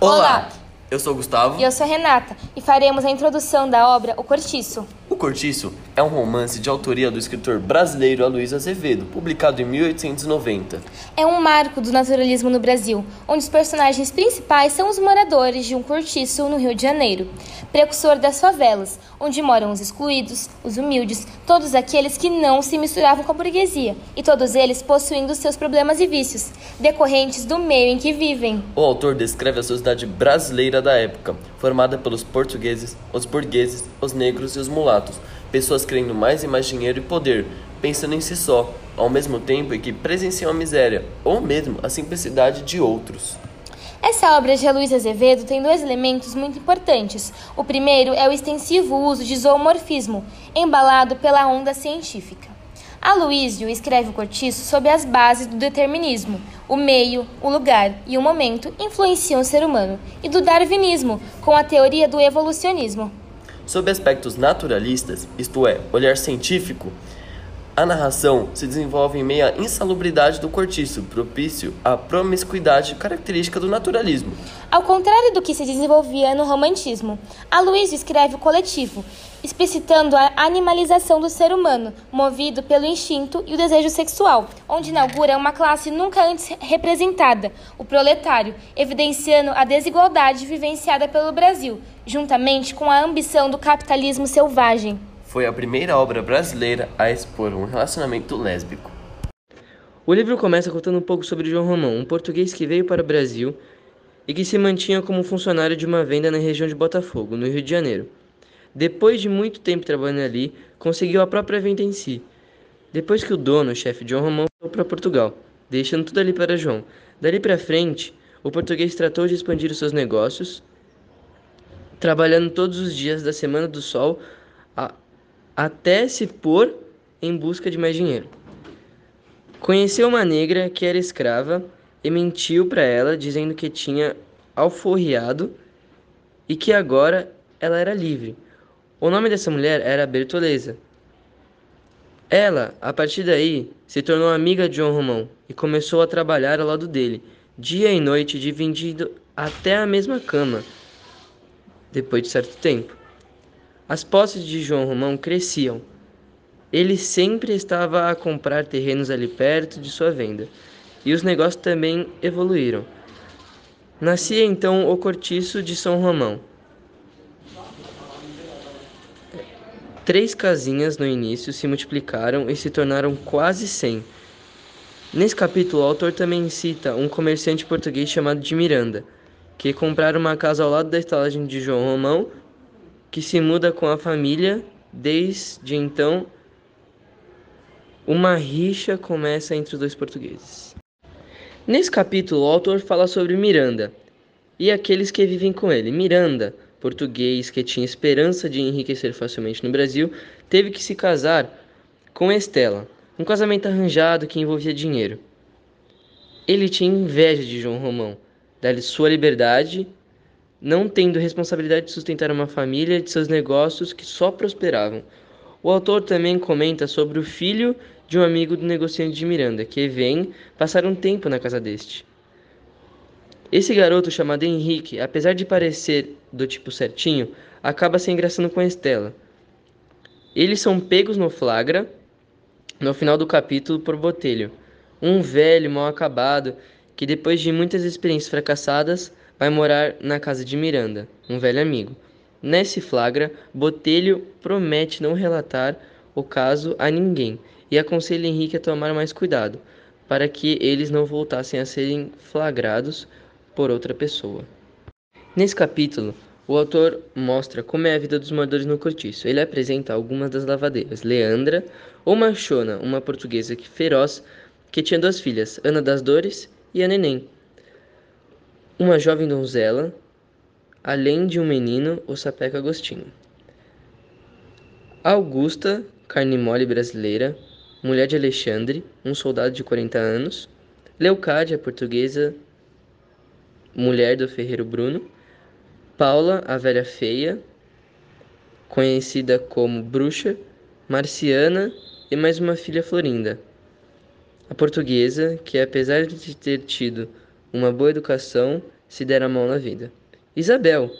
Olá! Eu sou o Gustavo. E eu sou a Renata, e faremos a introdução da obra O Cortiço. O Cortiço é um romance de autoria do escritor brasileiro Aloysio Azevedo, publicado em 1890. É um marco do naturalismo no Brasil, onde os personagens principais são os moradores de um cortiço no Rio de Janeiro, precursor das favelas, onde moram os excluídos, os humildes, todos aqueles que não se misturavam com a burguesia, e todos eles possuindo seus problemas e vícios, decorrentes do meio em que vivem. O autor descreve a sociedade brasileira da época, formada pelos portugueses, os burgueses, os negros e os mulatos, pessoas querendo mais e mais dinheiro e poder, pensando em si só, ao mesmo tempo em que presenciam a miséria, ou mesmo a simplicidade de outros. Essa obra de Luiz Azevedo tem dois elementos muito importantes. O primeiro é o extensivo uso de zoomorfismo, embalado pela onda científica. Aloísio escreve o cortiço sob as bases do determinismo. O meio, o lugar e o momento influenciam o ser humano, e do darwinismo, com a teoria do evolucionismo. Sob aspectos naturalistas, isto é, olhar científico, a narração se desenvolve em meio à insalubridade do cortiço, propício à promiscuidade característica do naturalismo. Ao contrário do que se desenvolvia no romantismo, Aloysio escreve o coletivo, explicitando a animalização do ser humano, movido pelo instinto e o desejo sexual, onde inaugura uma classe nunca antes representada, o proletário, evidenciando a desigualdade vivenciada pelo Brasil, juntamente com a ambição do capitalismo selvagem foi a primeira obra brasileira a expor um relacionamento lésbico. O livro começa contando um pouco sobre João Romão, um português que veio para o Brasil e que se mantinha como funcionário de uma venda na região de Botafogo, no Rio de Janeiro. Depois de muito tempo trabalhando ali, conseguiu a própria venda em si. Depois que o dono, o chefe João Romão, foi para Portugal, deixando tudo ali para João. Dali para frente, o português tratou de expandir os seus negócios, trabalhando todos os dias da Semana do Sol a até se pôr em busca de mais dinheiro. Conheceu uma negra que era escrava e mentiu para ela, dizendo que tinha alforriado e que agora ela era livre. O nome dessa mulher era Bertoleza. Ela, a partir daí, se tornou amiga de João Romão e começou a trabalhar ao lado dele, dia e noite, dividindo até a mesma cama, depois de certo tempo. As posses de João Romão cresciam. Ele sempre estava a comprar terrenos ali perto de sua venda, e os negócios também evoluíram. Nascia então o cortiço de São Romão. Três casinhas no início se multiplicaram e se tornaram quase cem. Nesse capítulo, o autor também cita um comerciante português chamado de Miranda, que compraram uma casa ao lado da estalagem de João Romão que se muda com a família. Desde então, uma rixa começa entre os dois portugueses. Nesse capítulo, o autor fala sobre Miranda e aqueles que vivem com ele. Miranda, português que tinha esperança de enriquecer facilmente no Brasil, teve que se casar com Estela, um casamento arranjado que envolvia dinheiro. Ele tinha inveja de João Romão, dar-lhe sua liberdade não tendo responsabilidade de sustentar uma família e de seus negócios que só prosperavam. O autor também comenta sobre o filho de um amigo do negociante de Miranda, que vem passar um tempo na casa deste. Esse garoto chamado Henrique, apesar de parecer do tipo certinho, acaba se engraçando com Estela. Eles são pegos no flagra no final do capítulo por Botelho, um velho mal acabado que depois de muitas experiências fracassadas vai morar na casa de Miranda, um velho amigo. Nesse flagra, Botelho promete não relatar o caso a ninguém e aconselha Henrique a tomar mais cuidado, para que eles não voltassem a serem flagrados por outra pessoa. Nesse capítulo, o autor mostra como é a vida dos moradores no cortiço. Ele apresenta algumas das lavadeiras. Leandra, ou Machona, uma portuguesa que feroz, que tinha duas filhas, Ana das Dores e a Neném, uma jovem donzela, além de um menino, o Sapeca Agostinho. Augusta, carne mole brasileira, mulher de Alexandre, um soldado de 40 anos. Leucádia, portuguesa, mulher do ferreiro Bruno. Paula, a velha feia, conhecida como bruxa. Marciana e mais uma filha Florinda. A portuguesa, que apesar de ter tido uma boa educação, se dera mal na vida. Isabel,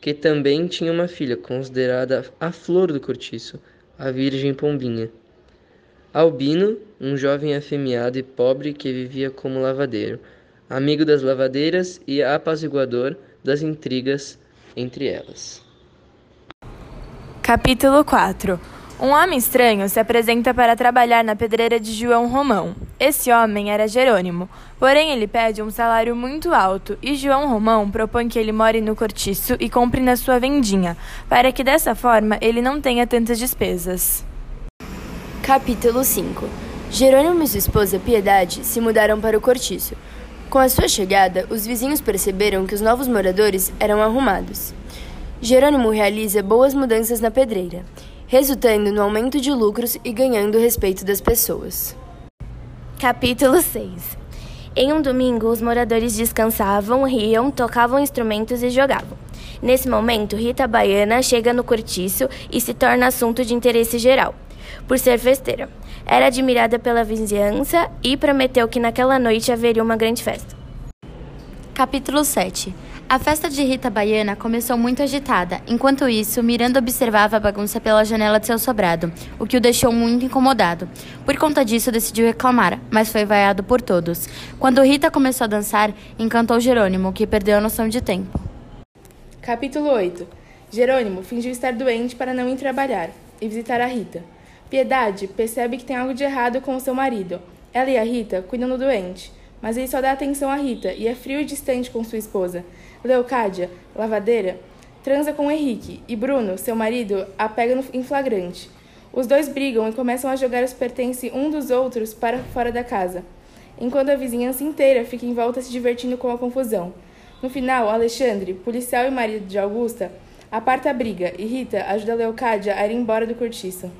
que também tinha uma filha considerada a flor do cortiço, a Virgem Pombinha. Albino, um jovem afeminado e pobre que vivia como lavadeiro, amigo das lavadeiras e apaziguador das intrigas entre elas. Capítulo 4 Um homem estranho se apresenta para trabalhar na pedreira de João Romão. Esse homem era Jerônimo, porém ele pede um salário muito alto e João Romão propõe que ele more no cortiço e compre na sua vendinha, para que dessa forma ele não tenha tantas despesas. Capítulo 5 Jerônimo e sua esposa Piedade se mudaram para o cortiço. Com a sua chegada, os vizinhos perceberam que os novos moradores eram arrumados. Jerônimo realiza boas mudanças na pedreira, resultando no aumento de lucros e ganhando o respeito das pessoas. Capítulo 6 Em um domingo, os moradores descansavam, riam, tocavam instrumentos e jogavam. Nesse momento, Rita Baiana chega no cortiço e se torna assunto de interesse geral, por ser festeira. Era admirada pela vizinhança e prometeu que naquela noite haveria uma grande festa. Capítulo 7 a festa de Rita Baiana começou muito agitada. Enquanto isso, Miranda observava a bagunça pela janela de seu sobrado, o que o deixou muito incomodado. Por conta disso, decidiu reclamar, mas foi vaiado por todos. Quando Rita começou a dançar, encantou Jerônimo, que perdeu a noção de tempo. Capítulo 8 Jerônimo fingiu estar doente para não ir trabalhar e visitar a Rita. Piedade percebe que tem algo de errado com o seu marido. Ela e a Rita cuidam do doente, mas ele só dá atenção a Rita e é frio e distante com sua esposa. Leocádia, lavadeira, transa com Henrique e Bruno, seu marido, a pega em flagrante. Os dois brigam e começam a jogar os pertences um dos outros para fora da casa, enquanto a vizinhança inteira fica em volta se divertindo com a confusão. No final, Alexandre, policial e marido de Augusta, aparta a briga e Rita ajuda Leocádia a ir embora do cortiço.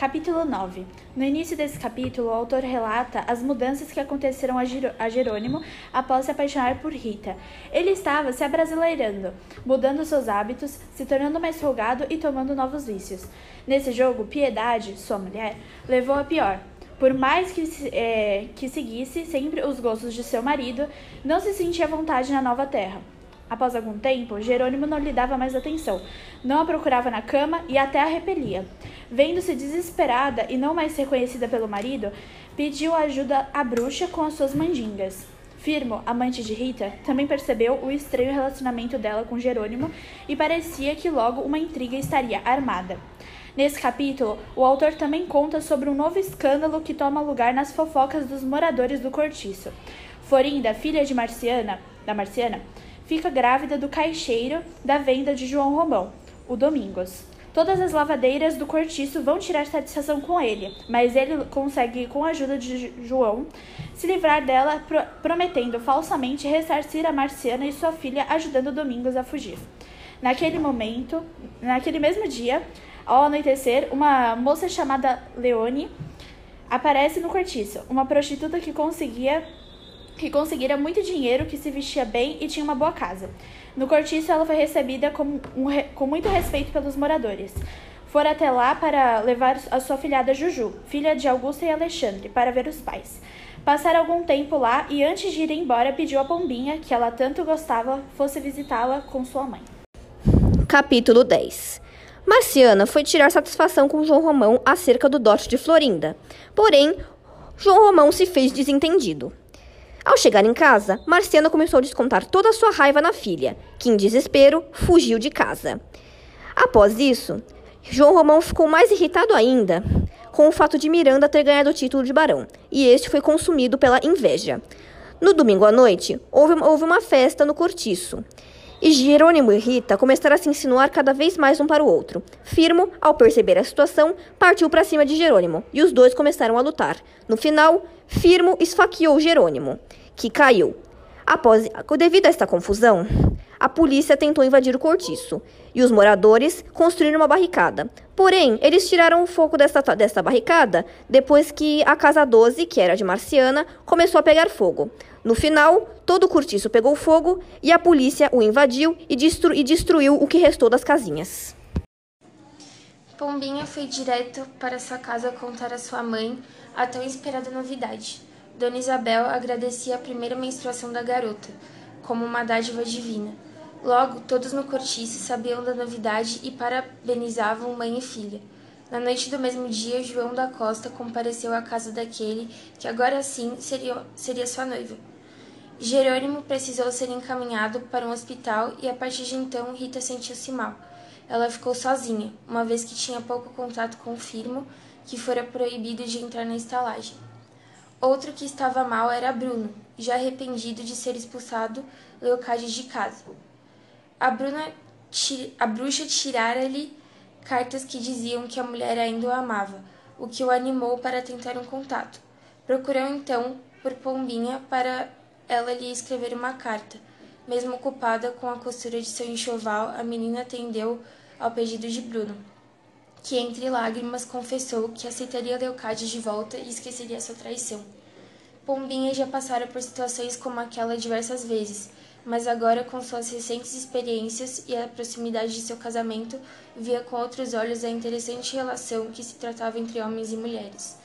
Capítulo 9 No início desse capítulo, o autor relata as mudanças que aconteceram a Jerônimo após se apaixonar por Rita. Ele estava se abrasileirando, mudando seus hábitos, se tornando mais folgado e tomando novos vícios. Nesse jogo, Piedade, sua mulher, levou a pior. Por mais que, é, que seguisse sempre os gostos de seu marido, não se sentia à vontade na nova terra. Após algum tempo, Jerônimo não lhe dava mais atenção, não a procurava na cama e até a repelia. Vendo-se desesperada e não mais reconhecida pelo marido, pediu ajuda à bruxa com as suas mandingas. Firmo, amante de Rita, também percebeu o estranho relacionamento dela com Jerônimo e parecia que logo uma intriga estaria armada. Nesse capítulo, o autor também conta sobre um novo escândalo que toma lugar nas fofocas dos moradores do cortiço. Florinda, filha de Marciana, da Marciana, fica grávida do caixeiro da venda de João Romão, o Domingos. Todas as lavadeiras do cortiço vão tirar satisfação com ele, mas ele consegue, com a ajuda de João, se livrar dela, pro prometendo falsamente ressarcir a Marciana e sua filha, ajudando Domingos a fugir. Naquele momento, naquele mesmo dia, ao anoitecer, uma moça chamada Leone aparece no cortiço, uma prostituta que conseguia que conseguira muito dinheiro, que se vestia bem e tinha uma boa casa. No cortiço, ela foi recebida com, um, com muito respeito pelos moradores. Foram até lá para levar a sua filhada Juju, filha de Augusta e Alexandre, para ver os pais. Passaram algum tempo lá e antes de ir embora pediu a Pombinha, que ela tanto gostava, fosse visitá-la com sua mãe. Capítulo 10 Marciana foi tirar satisfação com João Romão acerca do dote de Florinda. Porém, João Romão se fez desentendido. Ao chegar em casa, Marciana começou a descontar toda a sua raiva na filha, que, em desespero, fugiu de casa. Após isso, João Romão ficou mais irritado ainda com o fato de Miranda ter ganhado o título de barão, e este foi consumido pela inveja. No domingo à noite, houve, houve uma festa no cortiço, e Jerônimo e Rita começaram a se insinuar cada vez mais um para o outro. Firmo, ao perceber a situação, partiu para cima de Jerônimo e os dois começaram a lutar. No final, Firmo esfaqueou Jerônimo, que caiu. Após, devido a esta confusão, a polícia tentou invadir o cortiço e os moradores construíram uma barricada. Porém, eles tiraram o desta, desta barricada depois que a casa 12, que era de Marciana, começou a pegar fogo. No final, todo o cortiço pegou fogo e a polícia o invadiu e, destru e destruiu o que restou das casinhas. Pombinha foi direto para sua casa contar à sua mãe a tão esperada novidade. Dona Isabel agradecia a primeira menstruação da garota, como uma dádiva divina. Logo, todos no cortiço sabiam da novidade e parabenizavam mãe e filha. Na noite do mesmo dia, João da Costa compareceu à casa daquele que agora sim seria, seria sua noiva. Jerônimo precisou ser encaminhado para um hospital e a partir de então Rita sentiu-se mal. Ela ficou sozinha, uma vez que tinha pouco contato com o firmo, que fora proibido de entrar na estalagem. Outro que estava mal era Bruno, já arrependido de ser expulsado Leocádio de casa. A, Bruna, a bruxa tirara-lhe cartas que diziam que a mulher ainda o amava, o que o animou para tentar um contato. Procurou então por Pombinha para ela lhe escrever uma carta. Mesmo ocupada com a costura de seu enxoval, a menina atendeu ao pedido de Bruno, que entre lágrimas confessou que aceitaria Leocádia de volta e esqueceria sua traição. Pombinha já passara por situações como aquela diversas vezes, mas agora, com suas recentes experiências e a proximidade de seu casamento, via com outros olhos a interessante relação que se tratava entre homens e mulheres.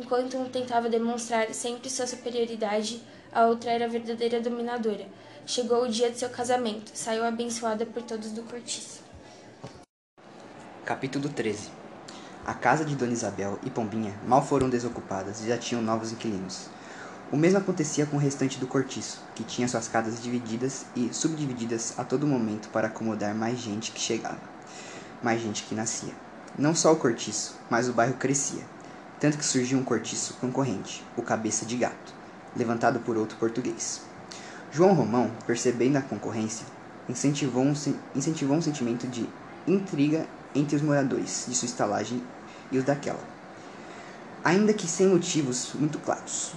Enquanto um tentava demonstrar sempre sua superioridade, a outra era a verdadeira dominadora. Chegou o dia de seu casamento, saiu abençoada por todos do cortiço. Capítulo 13 A casa de Dona Isabel e Pombinha mal foram desocupadas e já tinham novos inquilinos. O mesmo acontecia com o restante do cortiço, que tinha suas casas divididas e subdivididas a todo momento para acomodar mais gente que chegava, mais gente que nascia. Não só o cortiço, mas o bairro crescia, tanto que surgiu um cortiço concorrente, o Cabeça de Gato, levantado por outro português. João Romão, percebendo a concorrência, incentivou um, incentivou um sentimento de intriga entre os moradores de sua estalagem e os daquela, ainda que sem motivos muito claros.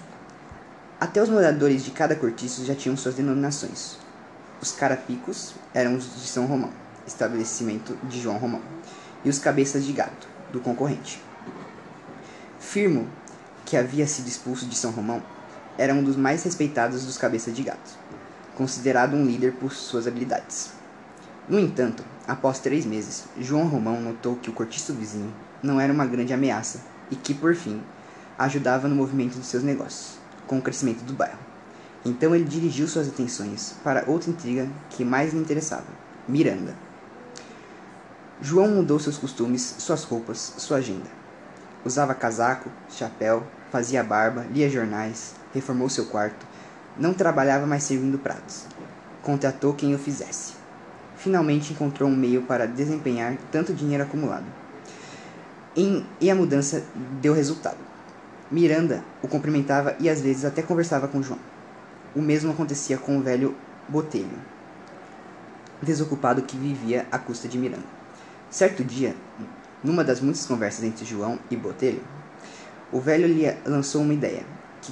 Até os moradores de cada cortiço já tinham suas denominações. Os carapicos eram os de São Romão, estabelecimento de João Romão, e os cabeças de gado, do concorrente. Firmo, que havia sido expulso de São Romão, era um dos mais respeitados dos cabeças de gado, considerado um líder por suas habilidades. No entanto, após três meses, João Romão notou que o cortiço vizinho não era uma grande ameaça e que, por fim, ajudava no movimento de seus negócios com o crescimento do bairro. Então ele dirigiu suas atenções para outra intriga que mais lhe interessava: Miranda. João mudou seus costumes, suas roupas, sua agenda. Usava casaco, chapéu, fazia barba, lia jornais, reformou seu quarto, não trabalhava mais servindo pratos. Contratou quem o fizesse. Finalmente encontrou um meio para desempenhar tanto dinheiro acumulado. e a mudança deu resultado. Miranda o cumprimentava e às vezes até conversava com João. O mesmo acontecia com o velho Botelho, desocupado que vivia à custa de Miranda. Certo dia, numa das muitas conversas entre João e Botelho, o velho lhe lançou uma ideia,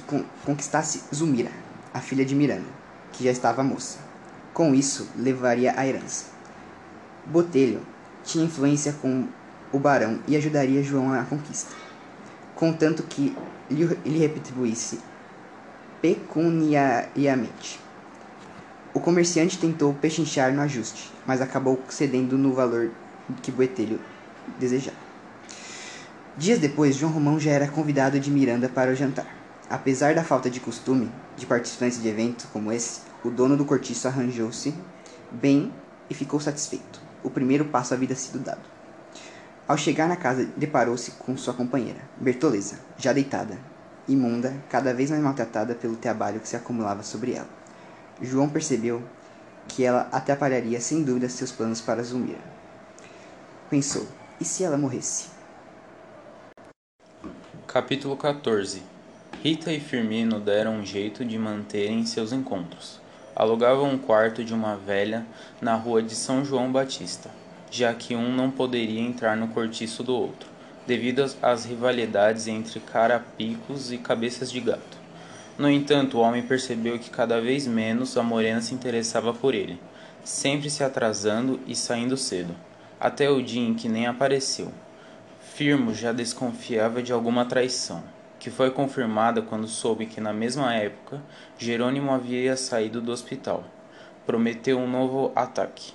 que conquistasse Zumira, a filha de Miranda, que já estava moça. Com isso, levaria a herança. Botelho tinha influência com o barão e ajudaria João à conquista contanto que lhe, retribuísse pecuniariamente. O comerciante tentou pechinchar no ajuste, mas acabou cedendo no valor que Boetelho desejava. Dias depois, João Romão já era convidado de Miranda para o jantar. Apesar da falta de costume de participantes de eventos como esse, o dono do cortiço arranjou-se bem e ficou satisfeito. O primeiro passo havia sido dado. Ao chegar na casa, deparou-se com sua companheira, Bertoleza, já deitada, imunda, cada vez mais maltratada pelo trabalho que se acumulava sobre ela. João percebeu que ela atrapalharia sem dúvida seus planos para Zulmira. Pensou: e se ela morresse? Capítulo 14 Rita e Firmino deram um jeito de manterem seus encontros. Alugavam um quarto de uma velha na rua de São João Batista já que um não poderia entrar no cortiço do outro, devido às rivalidades entre carapicos e cabeças de gato. No entanto, o homem percebeu que cada vez menos a morena se interessava por ele, sempre se atrasando e saindo cedo, até o dia em que nem apareceu. Firmo já desconfiava de alguma traição, que foi confirmada quando soube que na mesma época Jerônimo havia saído do hospital. Prometeu um novo ataque.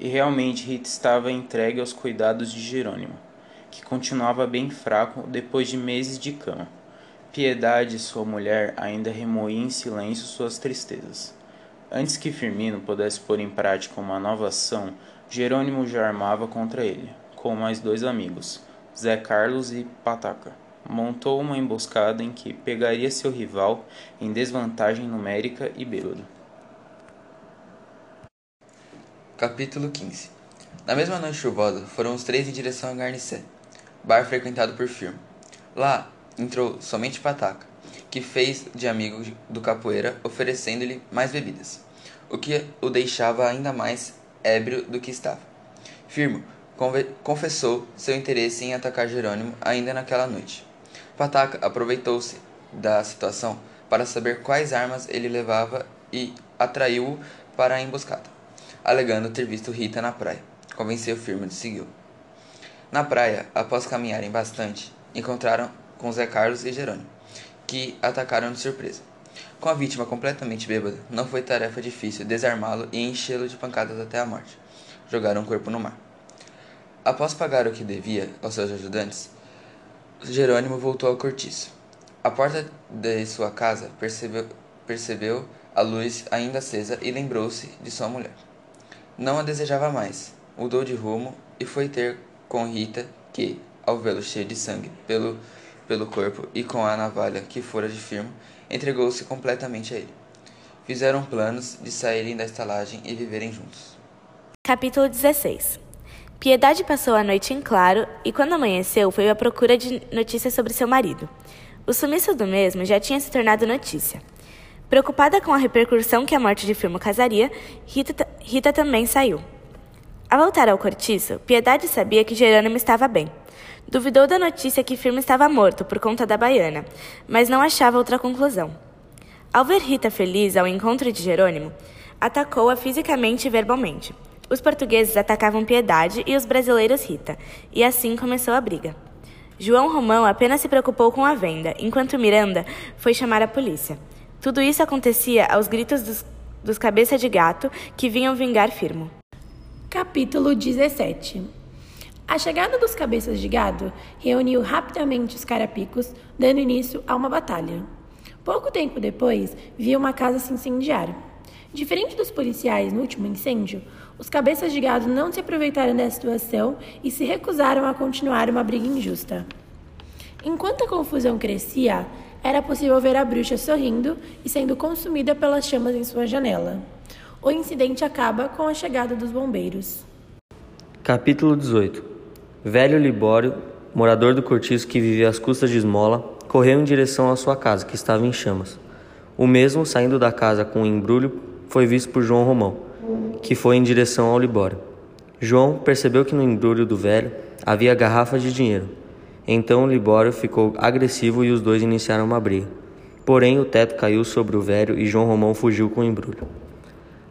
E realmente Rita estava entregue aos cuidados de Jerônimo, que continuava bem fraco depois de meses de cama. Piedade, sua mulher, ainda remoía em silêncio suas tristezas. Antes que Firmino pudesse pôr em prática uma nova ação, Jerônimo já armava contra ele, com mais dois amigos, Zé Carlos e Pataca. Montou uma emboscada em que pegaria seu rival em desvantagem numérica e bêbado. Capítulo 15 Na mesma noite chuvosa, foram os três em direção a Garnicé, bar frequentado por Firmo. Lá, entrou somente Pataca, que fez de amigo do capoeira, oferecendo-lhe mais bebidas, o que o deixava ainda mais ébrio do que estava. Firmo confessou seu interesse em atacar Jerônimo ainda naquela noite. Pataca aproveitou-se da situação para saber quais armas ele levava e atraiu-o para a emboscada, alegando ter visto Rita na praia. Convenceu Firmo de segui-lo. Na praia, após caminharem bastante, encontraram com Zé Carlos e Jerônimo, que atacaram de surpresa. Com a vítima completamente bêbada, não foi tarefa difícil desarmá-lo e enchê-lo de pancadas até a morte. Jogaram o corpo no mar. Após pagar o que devia aos seus ajudantes, Jerônimo voltou ao cortiço. À porta de sua casa, percebeu, percebeu a luz ainda acesa e lembrou-se de sua mulher. Não a desejava mais. Mudou de rumo e foi ter com Rita, que, ao vê-lo cheio de sangue pelo pelo corpo e com a navalha que fora de firmo, entregou-se completamente a ele. Fizeram planos de saírem da estalagem e viverem juntos. Capítulo 16 Piedade passou a noite em claro e, quando amanheceu, foi à procura de notícias sobre seu marido. O sumiço do mesmo já tinha se tornado notícia. Preocupada com a repercussão que a morte de Firmo causaria, Rita, Rita também saiu. Ao voltar ao cortiço, Piedade sabia que Jerônimo estava bem. Duvidou da notícia que Firmo estava morto por conta da baiana, mas não achava outra conclusão. Ao ver Rita feliz ao encontro de Jerônimo, atacou-a fisicamente e verbalmente. Os portugueses atacavam Piedade e os brasileiros Rita, e assim começou a briga. João Romão apenas se preocupou com a venda, enquanto Miranda foi chamar a polícia. Tudo isso acontecia aos gritos dos, dos cabeça de gato que vinham vingar Firmo. Capítulo 17 a chegada dos cabeças de gado reuniu rapidamente os carapicos, dando início a uma batalha. Pouco tempo depois, viu uma casa se incendiar. Diferente dos policiais no último incêndio, os cabeças de gado não se aproveitaram da situação e se recusaram a continuar uma briga injusta. Enquanto a confusão crescia, era possível ver a bruxa sorrindo e sendo consumida pelas chamas em sua janela. O incidente acaba com a chegada dos bombeiros. Capítulo 18 Velho Libório, morador do cortiço que vivia às custas de esmola, correu em direção à sua casa, que estava em chamas. O mesmo, saindo da casa com um embrulho, foi visto por João Romão, que foi em direção ao Libório. João percebeu que no embrulho do velho havia garrafas de dinheiro. Então o Libório ficou agressivo e os dois iniciaram uma briga. Porém, o teto caiu sobre o velho e João Romão fugiu com o embrulho.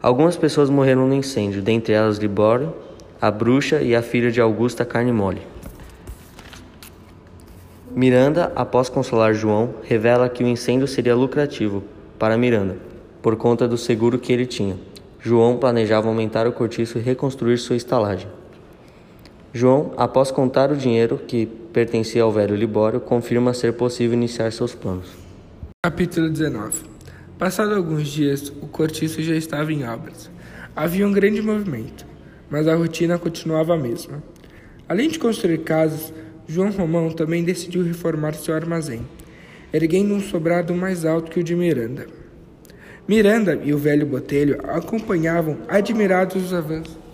Algumas pessoas morreram no incêndio, dentre elas Libório, a bruxa e a filha de Augusta Carne Mole. Miranda, após consolar João, revela que o incêndio seria lucrativo para Miranda, por conta do seguro que ele tinha. João planejava aumentar o cortiço e reconstruir sua estalagem. João, após contar o dinheiro que pertencia ao velho Libório, confirma ser possível iniciar seus planos. Capítulo 19 Passado alguns dias, o cortiço já estava em obras. Havia um grande movimento mas a rotina continuava a mesma. Além de construir casas, João Romão também decidiu reformar seu armazém, erguendo um sobrado mais alto que o de Miranda. Miranda e o velho Botelho acompanhavam admirados os avanços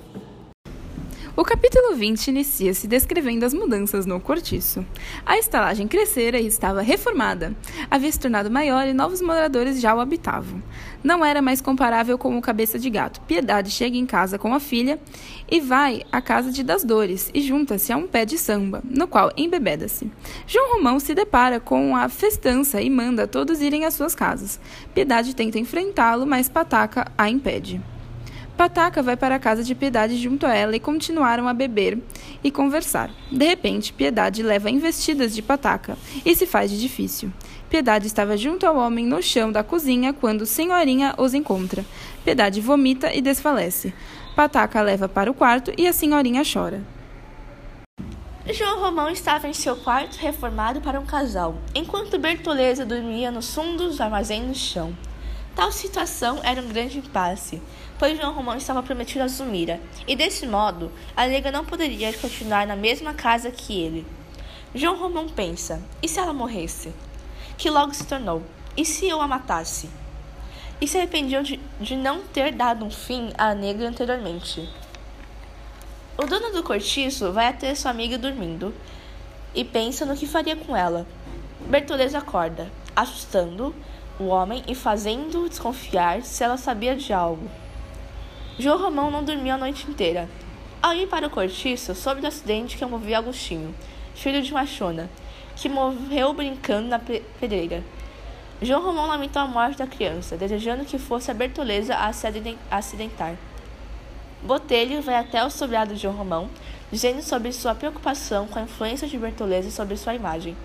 o capítulo 20 inicia-se descrevendo as mudanças no cortiço. A estalagem crescera e estava reformada. Havia se tornado maior e novos moradores já o habitavam. Não era mais comparável com o cabeça de gato. Piedade chega em casa com a filha e vai à casa de Das Dores e junta-se a um pé de samba, no qual embebeda-se. João Romão se depara com a festança e manda todos irem às suas casas. Piedade tenta enfrentá-lo, mas Pataca a impede. Pataca vai para a casa de Piedade junto a ela e continuaram a beber e conversar. De repente, Piedade leva investidas de Pataca e se faz de difícil. Piedade estava junto ao homem no chão da cozinha quando Senhorinha os encontra. Piedade vomita e desfalece. Pataca leva para o quarto e a Senhorinha chora. João Romão estava em seu quarto reformado para um casal, enquanto Bertoleza dormia nos fundos do armazém no chão. Tal situação era um grande impasse, pois João Romão estava prometido a Zumira, e desse modo a nega não poderia continuar na mesma casa que ele. João Romão pensa: e se ela morresse? Que logo se tornou: e se eu a matasse? E se arrependiam de, de não ter dado um fim à negra anteriormente. O dono do cortiço vai até sua amiga dormindo e pensa no que faria com ela. Bertoleza acorda, assustando o homem e fazendo desconfiar se ela sabia de algo. João Romão não dormiu a noite inteira. Ao ir para o cortiço, soube do acidente que envolvia Agostinho, filho de Machona, que morreu brincando na pedreira. João Romão lamentou a morte da criança, desejando que fosse a Bertoleza a se acidentar. Botelho vai até o sobrado de João Romão, dizendo sobre sua preocupação com a influência de Bertoleza sobre sua imagem.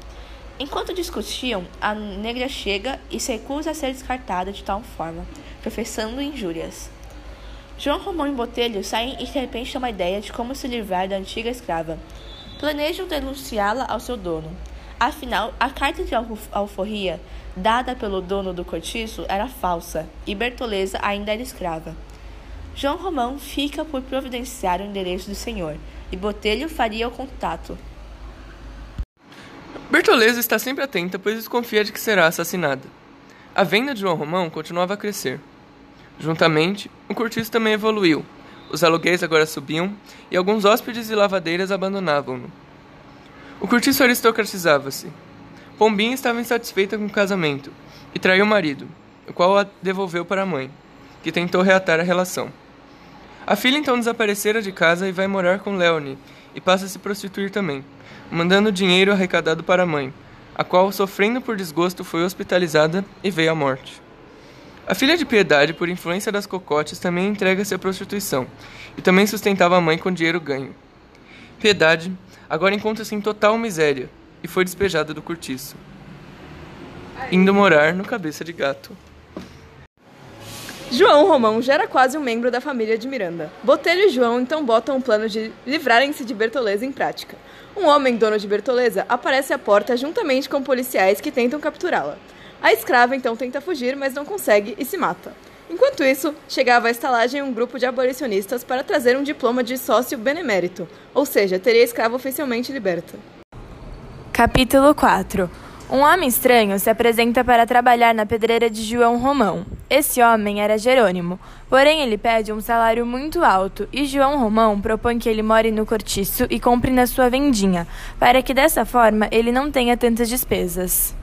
Enquanto discutiam, a negra chega e se recusa a ser descartada de tal forma, professando injúrias. João Romão e Botelho saem e de repente têm uma ideia de como se livrar da antiga escrava. Planejam denunciá-la ao seu dono. Afinal, a carta de alforria dada pelo dono do cortiço era falsa e Bertoleza ainda era escrava. João Romão fica por providenciar o endereço do senhor, e Botelho faria o contato. Bertoleza está sempre atenta, pois desconfia de que será assassinada. A venda de João Romão continuava a crescer. Juntamente, o cortiço também evoluiu. Os aluguéis agora subiam e alguns hóspedes e lavadeiras abandonavam-no. O cortiço aristocratizava-se. Pombinha estava insatisfeita com o casamento e traiu o marido, o qual a devolveu para a mãe, que tentou reatar a relação. A filha então desaparecera de casa e vai morar com Leone e passa a se prostituir também, mandando dinheiro arrecadado para a mãe, a qual, sofrendo por desgosto, foi hospitalizada e veio à morte. A filha de Piedade, por influência das cocotes, também entrega-se à prostituição e também sustentava a mãe com dinheiro ganho. Piedade agora encontra-se em total miséria e foi despejada do cortiço, indo morar no Cabeça de Gato. João Romão já era quase um membro da família de Miranda. Botelho e João então botam um plano de livrarem-se de Bertoleza em prática. Um homem dono de Bertoleza aparece à porta juntamente com policiais que tentam capturá-la. A escrava então tenta fugir, mas não consegue e se mata. Enquanto isso, chegava à estalagem um grupo de abolicionistas para trazer um diploma de sócio benemérito, ou seja, teria a escrava oficialmente liberta. Capítulo 4 um homem estranho se apresenta para trabalhar na pedreira de João Romão. Esse homem era Jerônimo, porém ele pede um salário muito alto e João Romão propõe que ele more no cortiço e compre na sua vendinha, para que dessa forma ele não tenha tantas despesas.